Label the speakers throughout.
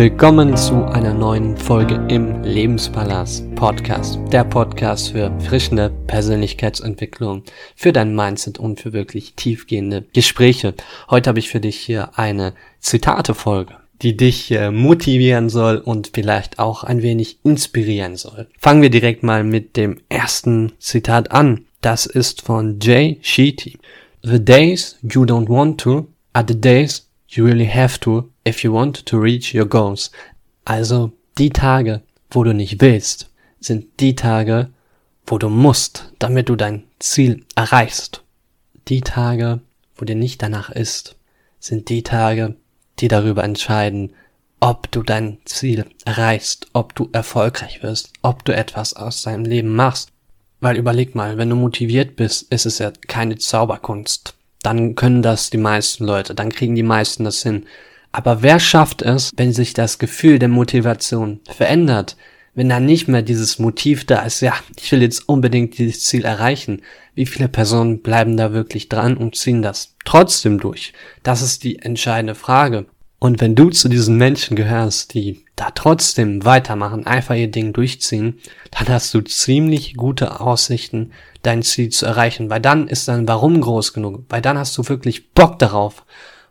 Speaker 1: Willkommen zu einer neuen Folge im Lebenspalast Podcast. Der Podcast für frischende Persönlichkeitsentwicklung, für dein Mindset und für wirklich tiefgehende Gespräche. Heute habe ich für dich hier eine Zitate-Folge, die dich motivieren soll und vielleicht auch ein wenig inspirieren soll. Fangen wir direkt mal mit dem ersten Zitat an. Das ist von Jay Sheety. The days you don't want to are the days you really have to if you want to reach your goals. Also die Tage, wo du nicht willst, sind die Tage, wo du musst, damit du dein Ziel erreichst. Die Tage, wo dir nicht danach ist, sind die Tage, die darüber entscheiden, ob du dein Ziel erreichst, ob du erfolgreich wirst, ob du etwas aus deinem Leben machst. Weil überleg mal, wenn du motiviert bist, ist es ja keine Zauberkunst. Dann können das die meisten Leute, dann kriegen die meisten das hin. Aber wer schafft es, wenn sich das Gefühl der Motivation verändert? Wenn da nicht mehr dieses Motiv da ist, ja, ich will jetzt unbedingt dieses Ziel erreichen. Wie viele Personen bleiben da wirklich dran und ziehen das trotzdem durch? Das ist die entscheidende Frage. Und wenn du zu diesen Menschen gehörst, die da trotzdem weitermachen, einfach ihr Ding durchziehen, dann hast du ziemlich gute Aussichten, dein Ziel zu erreichen, weil dann ist dein Warum groß genug, weil dann hast du wirklich Bock darauf.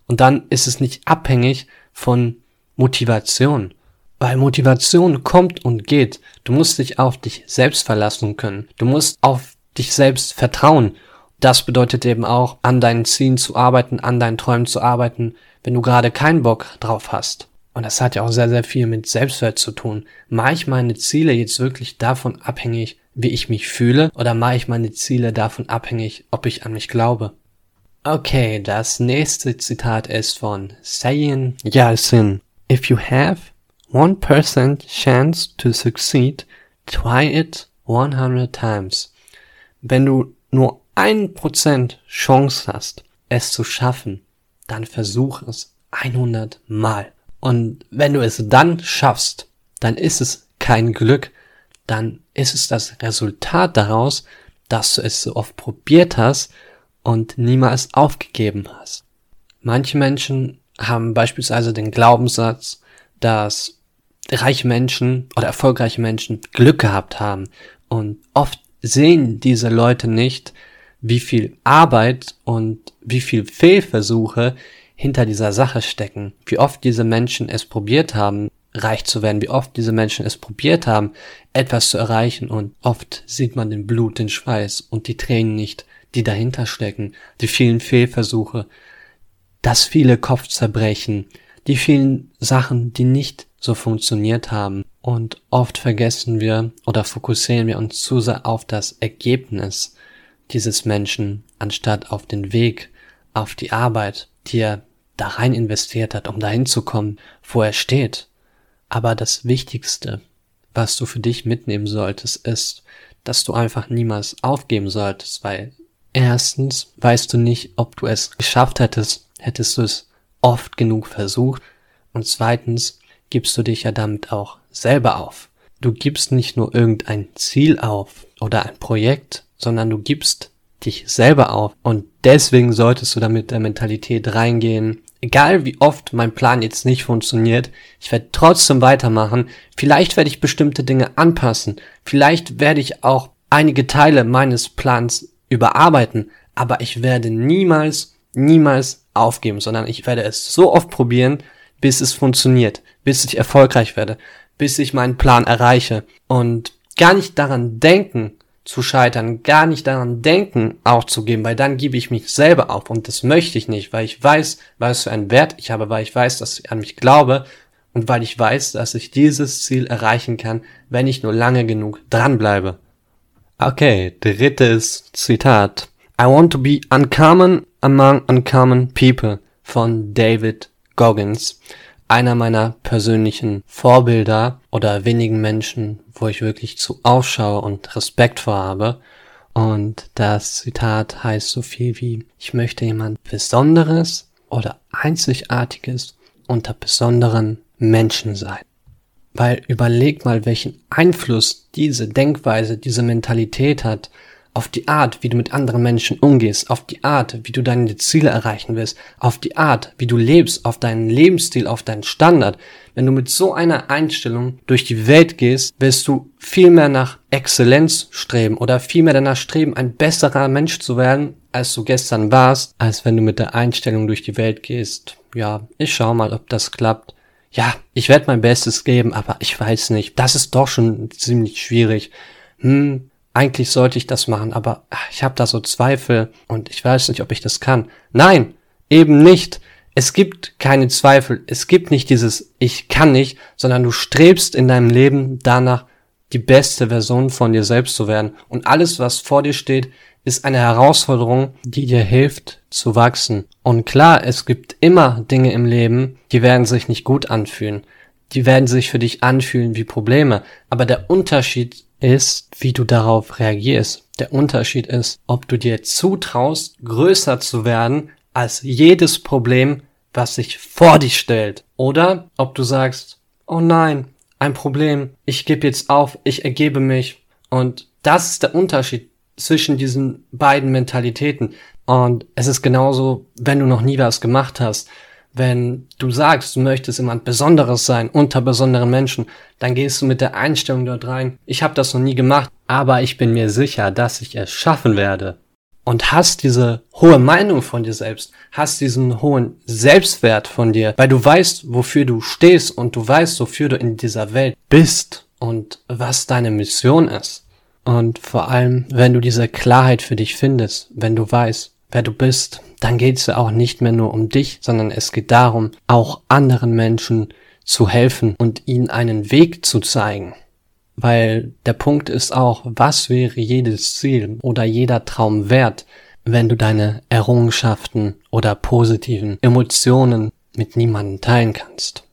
Speaker 1: Und dann ist es nicht abhängig von Motivation. Weil Motivation kommt und geht. Du musst dich auf dich selbst verlassen können. Du musst auf dich selbst vertrauen. Das bedeutet eben auch, an deinen Zielen zu arbeiten, an deinen Träumen zu arbeiten, wenn du gerade keinen Bock drauf hast. Und das hat ja auch sehr, sehr viel mit Selbstwert zu tun. Mache ich meine Ziele jetzt wirklich davon abhängig, wie ich mich fühle, oder mache ich meine Ziele davon abhängig, ob ich an mich glaube? Okay, das nächste Zitat ist von Sayin Yalcin. If you have 1% chance to succeed, try it 100 times. Wenn du nur 1% Chance hast, es zu schaffen, dann versuch es 100 Mal. Und wenn du es dann schaffst, dann ist es kein Glück, dann ist es das Resultat daraus, dass du es so oft probiert hast und niemals aufgegeben hast. Manche Menschen haben beispielsweise den Glaubenssatz, dass reiche Menschen oder erfolgreiche Menschen Glück gehabt haben und oft sehen diese Leute nicht, wie viel Arbeit und wie viel Fehlversuche hinter dieser Sache stecken, wie oft diese Menschen es probiert haben, reich zu werden, wie oft diese Menschen es probiert haben, etwas zu erreichen und oft sieht man den Blut, den Schweiß und die Tränen nicht, die dahinter stecken, die vielen Fehlversuche, das viele Kopfzerbrechen, die vielen Sachen, die nicht so funktioniert haben. Und oft vergessen wir oder fokussieren wir uns zu sehr auf das Ergebnis dieses Menschen, anstatt auf den Weg, auf die Arbeit, die er da rein investiert hat, um dahin zu kommen, wo er steht. Aber das Wichtigste, was du für dich mitnehmen solltest, ist, dass du einfach niemals aufgeben solltest, weil Erstens weißt du nicht, ob du es geschafft hättest, hättest du es oft genug versucht. Und zweitens gibst du dich ja damit auch selber auf. Du gibst nicht nur irgendein Ziel auf oder ein Projekt, sondern du gibst dich selber auf. Und deswegen solltest du damit der Mentalität reingehen. Egal wie oft mein Plan jetzt nicht funktioniert, ich werde trotzdem weitermachen. Vielleicht werde ich bestimmte Dinge anpassen. Vielleicht werde ich auch einige Teile meines Plans überarbeiten, aber ich werde niemals, niemals aufgeben, sondern ich werde es so oft probieren, bis es funktioniert, bis ich erfolgreich werde, bis ich meinen Plan erreiche und gar nicht daran denken zu scheitern, gar nicht daran denken aufzugeben, weil dann gebe ich mich selber auf und das möchte ich nicht, weil ich weiß, was für einen Wert ich habe, weil ich weiß, dass ich an mich glaube und weil ich weiß, dass ich dieses Ziel erreichen kann, wenn ich nur lange genug dranbleibe. Okay, drittes Zitat. I want to be uncommon among uncommon people von David Goggins. Einer meiner persönlichen Vorbilder oder wenigen Menschen, wo ich wirklich zu aufschaue und Respekt vor habe. Und das Zitat heißt so viel wie, ich möchte jemand Besonderes oder Einzigartiges unter besonderen Menschen sein. Weil überleg mal, welchen Einfluss diese Denkweise, diese Mentalität hat auf die Art, wie du mit anderen Menschen umgehst, auf die Art, wie du deine Ziele erreichen willst, auf die Art, wie du lebst, auf deinen Lebensstil, auf deinen Standard. Wenn du mit so einer Einstellung durch die Welt gehst, wirst du viel mehr nach Exzellenz streben oder viel mehr danach streben, ein besserer Mensch zu werden, als du gestern warst, als wenn du mit der Einstellung durch die Welt gehst. Ja, ich schau mal, ob das klappt. Ja, ich werde mein Bestes geben, aber ich weiß nicht. Das ist doch schon ziemlich schwierig. Hm, eigentlich sollte ich das machen, aber ich habe da so Zweifel und ich weiß nicht, ob ich das kann. Nein, eben nicht. Es gibt keine Zweifel. Es gibt nicht dieses Ich kann nicht, sondern du strebst in deinem Leben danach, die beste Version von dir selbst zu werden. Und alles, was vor dir steht, ist eine Herausforderung, die dir hilft zu wachsen. Und klar, es gibt immer Dinge im Leben, die werden sich nicht gut anfühlen. Die werden sich für dich anfühlen wie Probleme. Aber der Unterschied ist, wie du darauf reagierst. Der Unterschied ist, ob du dir zutraust, größer zu werden als jedes Problem, was sich vor dich stellt. Oder ob du sagst, oh nein, ein Problem, ich gebe jetzt auf, ich ergebe mich. Und das ist der Unterschied zwischen diesen beiden Mentalitäten. Und es ist genauso, wenn du noch nie was gemacht hast. Wenn du sagst, du möchtest jemand Besonderes sein, unter besonderen Menschen, dann gehst du mit der Einstellung dort rein. Ich habe das noch nie gemacht, aber ich bin mir sicher, dass ich es schaffen werde. Und hast diese hohe Meinung von dir selbst, hast diesen hohen Selbstwert von dir, weil du weißt, wofür du stehst und du weißt, wofür du in dieser Welt bist und was deine Mission ist. Und vor allem, wenn du diese Klarheit für dich findest, wenn du weißt, wer du bist, dann geht es auch nicht mehr nur um dich, sondern es geht darum, auch anderen Menschen zu helfen und ihnen einen Weg zu zeigen. Weil der Punkt ist auch, was wäre jedes Ziel oder jeder Traum wert, wenn du deine Errungenschaften oder positiven Emotionen mit niemandem teilen kannst.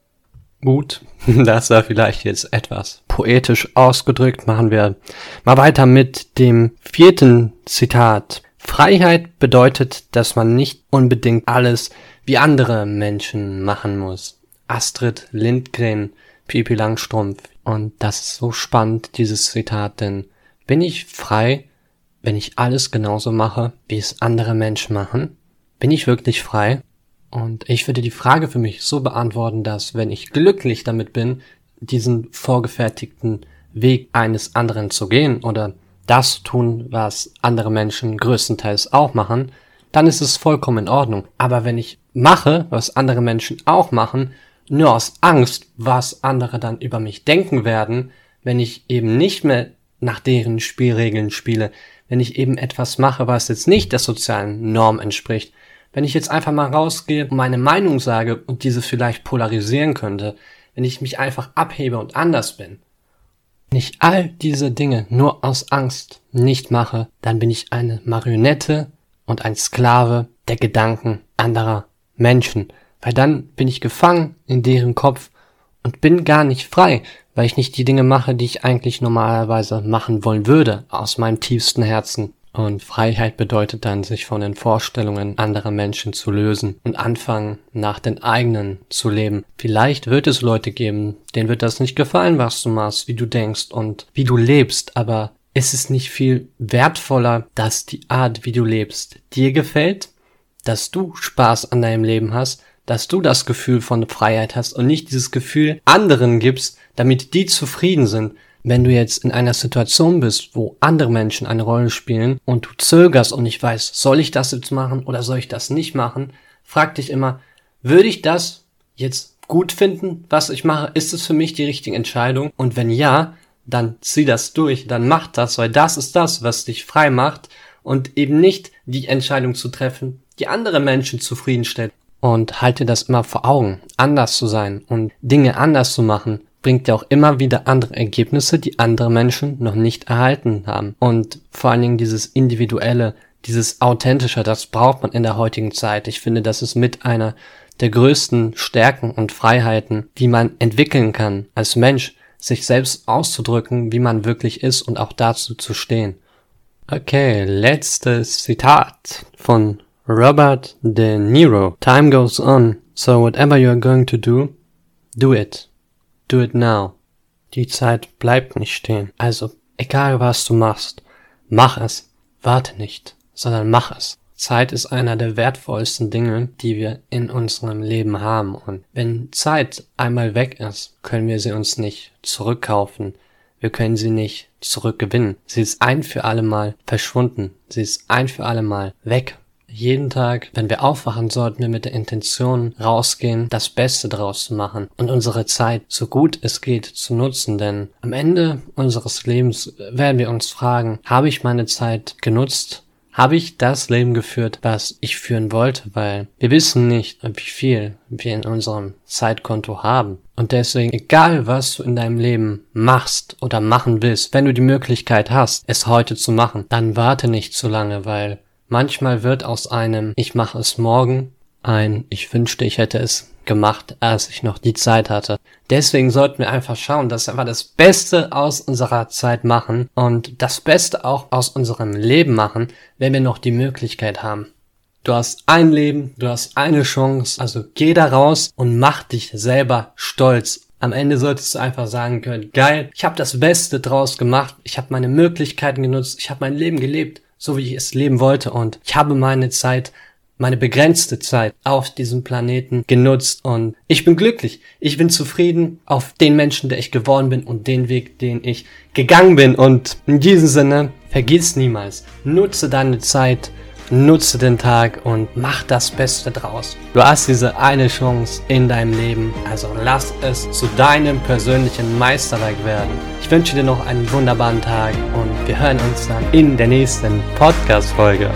Speaker 1: Gut, das war vielleicht jetzt etwas poetisch ausgedrückt. Machen wir mal weiter mit dem vierten Zitat. Freiheit bedeutet, dass man nicht unbedingt alles wie andere Menschen machen muss. Astrid Lindgren, Pipi Langstrumpf. Und das ist so spannend, dieses Zitat, denn bin ich frei, wenn ich alles genauso mache, wie es andere Menschen machen? Bin ich wirklich frei? Und ich würde die Frage für mich so beantworten, dass wenn ich glücklich damit bin, diesen vorgefertigten Weg eines anderen zu gehen oder das tun, was andere Menschen größtenteils auch machen, dann ist es vollkommen in Ordnung. Aber wenn ich mache, was andere Menschen auch machen, nur aus Angst, was andere dann über mich denken werden, wenn ich eben nicht mehr nach deren Spielregeln spiele, wenn ich eben etwas mache, was jetzt nicht der sozialen Norm entspricht, wenn ich jetzt einfach mal rausgehe und meine Meinung sage und diese vielleicht polarisieren könnte, wenn ich mich einfach abhebe und anders bin, ich all diese Dinge nur aus Angst nicht mache, dann bin ich eine Marionette und ein Sklave der Gedanken anderer Menschen, weil dann bin ich gefangen in deren Kopf und bin gar nicht frei, weil ich nicht die Dinge mache, die ich eigentlich normalerweise machen wollen würde, aus meinem tiefsten Herzen. Und Freiheit bedeutet dann, sich von den Vorstellungen anderer Menschen zu lösen und anfangen, nach den eigenen zu leben. Vielleicht wird es Leute geben, denen wird das nicht gefallen, was du machst, wie du denkst und wie du lebst, aber ist es nicht viel wertvoller, dass die Art, wie du lebst, dir gefällt, dass du Spaß an deinem Leben hast, dass du das Gefühl von Freiheit hast und nicht dieses Gefühl anderen gibst, damit die zufrieden sind, wenn du jetzt in einer Situation bist, wo andere Menschen eine Rolle spielen und du zögerst und nicht weißt, soll ich das jetzt machen oder soll ich das nicht machen, frag dich immer, würde ich das jetzt gut finden, was ich mache? Ist es für mich die richtige Entscheidung? Und wenn ja, dann zieh das durch, dann mach das, weil das ist das, was dich frei macht und eben nicht die Entscheidung zu treffen, die andere Menschen zufriedenstellt. Und halte das immer vor Augen, anders zu sein und Dinge anders zu machen, bringt ja auch immer wieder andere Ergebnisse, die andere Menschen noch nicht erhalten haben. Und vor allen Dingen dieses individuelle, dieses authentische, das braucht man in der heutigen Zeit. Ich finde, das ist mit einer der größten Stärken und Freiheiten, die man entwickeln kann als Mensch, sich selbst auszudrücken, wie man wirklich ist und auch dazu zu stehen. Okay, letztes Zitat von Robert De Niro. Time goes on, so whatever you're going to do, do it. Do it now. Die Zeit bleibt nicht stehen. Also, egal was du machst, mach es. warte nicht, sondern mach es. Zeit ist einer der wertvollsten Dinge, die wir in unserem Leben haben. Und wenn Zeit einmal weg ist, können wir sie uns nicht zurückkaufen. Wir können sie nicht zurückgewinnen. Sie ist ein für alle Mal verschwunden. Sie ist ein für alle Mal weg. Jeden Tag, wenn wir aufwachen, sollten wir mit der Intention rausgehen, das Beste daraus zu machen und unsere Zeit so gut es geht zu nutzen, denn am Ende unseres Lebens werden wir uns fragen, habe ich meine Zeit genutzt? Habe ich das Leben geführt, was ich führen wollte? Weil wir wissen nicht, wie viel wir in unserem Zeitkonto haben. Und deswegen, egal was du in deinem Leben machst oder machen willst, wenn du die Möglichkeit hast, es heute zu machen, dann warte nicht zu lange, weil Manchmal wird aus einem Ich mache es morgen ein Ich wünschte, ich hätte es gemacht, als ich noch die Zeit hatte. Deswegen sollten wir einfach schauen, dass wir einfach das Beste aus unserer Zeit machen und das Beste auch aus unserem Leben machen, wenn wir noch die Möglichkeit haben. Du hast ein Leben, du hast eine Chance, also geh da raus und mach dich selber stolz. Am Ende solltest du einfach sagen können, geil, ich habe das Beste draus gemacht, ich habe meine Möglichkeiten genutzt, ich habe mein Leben gelebt so wie ich es leben wollte. Und ich habe meine Zeit, meine begrenzte Zeit auf diesem Planeten genutzt. Und ich bin glücklich. Ich bin zufrieden auf den Menschen, der ich geworden bin und den Weg, den ich gegangen bin. Und in diesem Sinne, vergiss niemals, nutze deine Zeit, nutze den Tag und mach das Beste draus. Du hast diese eine Chance in deinem Leben, also lass es zu deinem persönlichen Meisterwerk werden. Ich wünsche dir noch einen wunderbaren Tag und wir hören uns dann in der nächsten Podcast-Folge.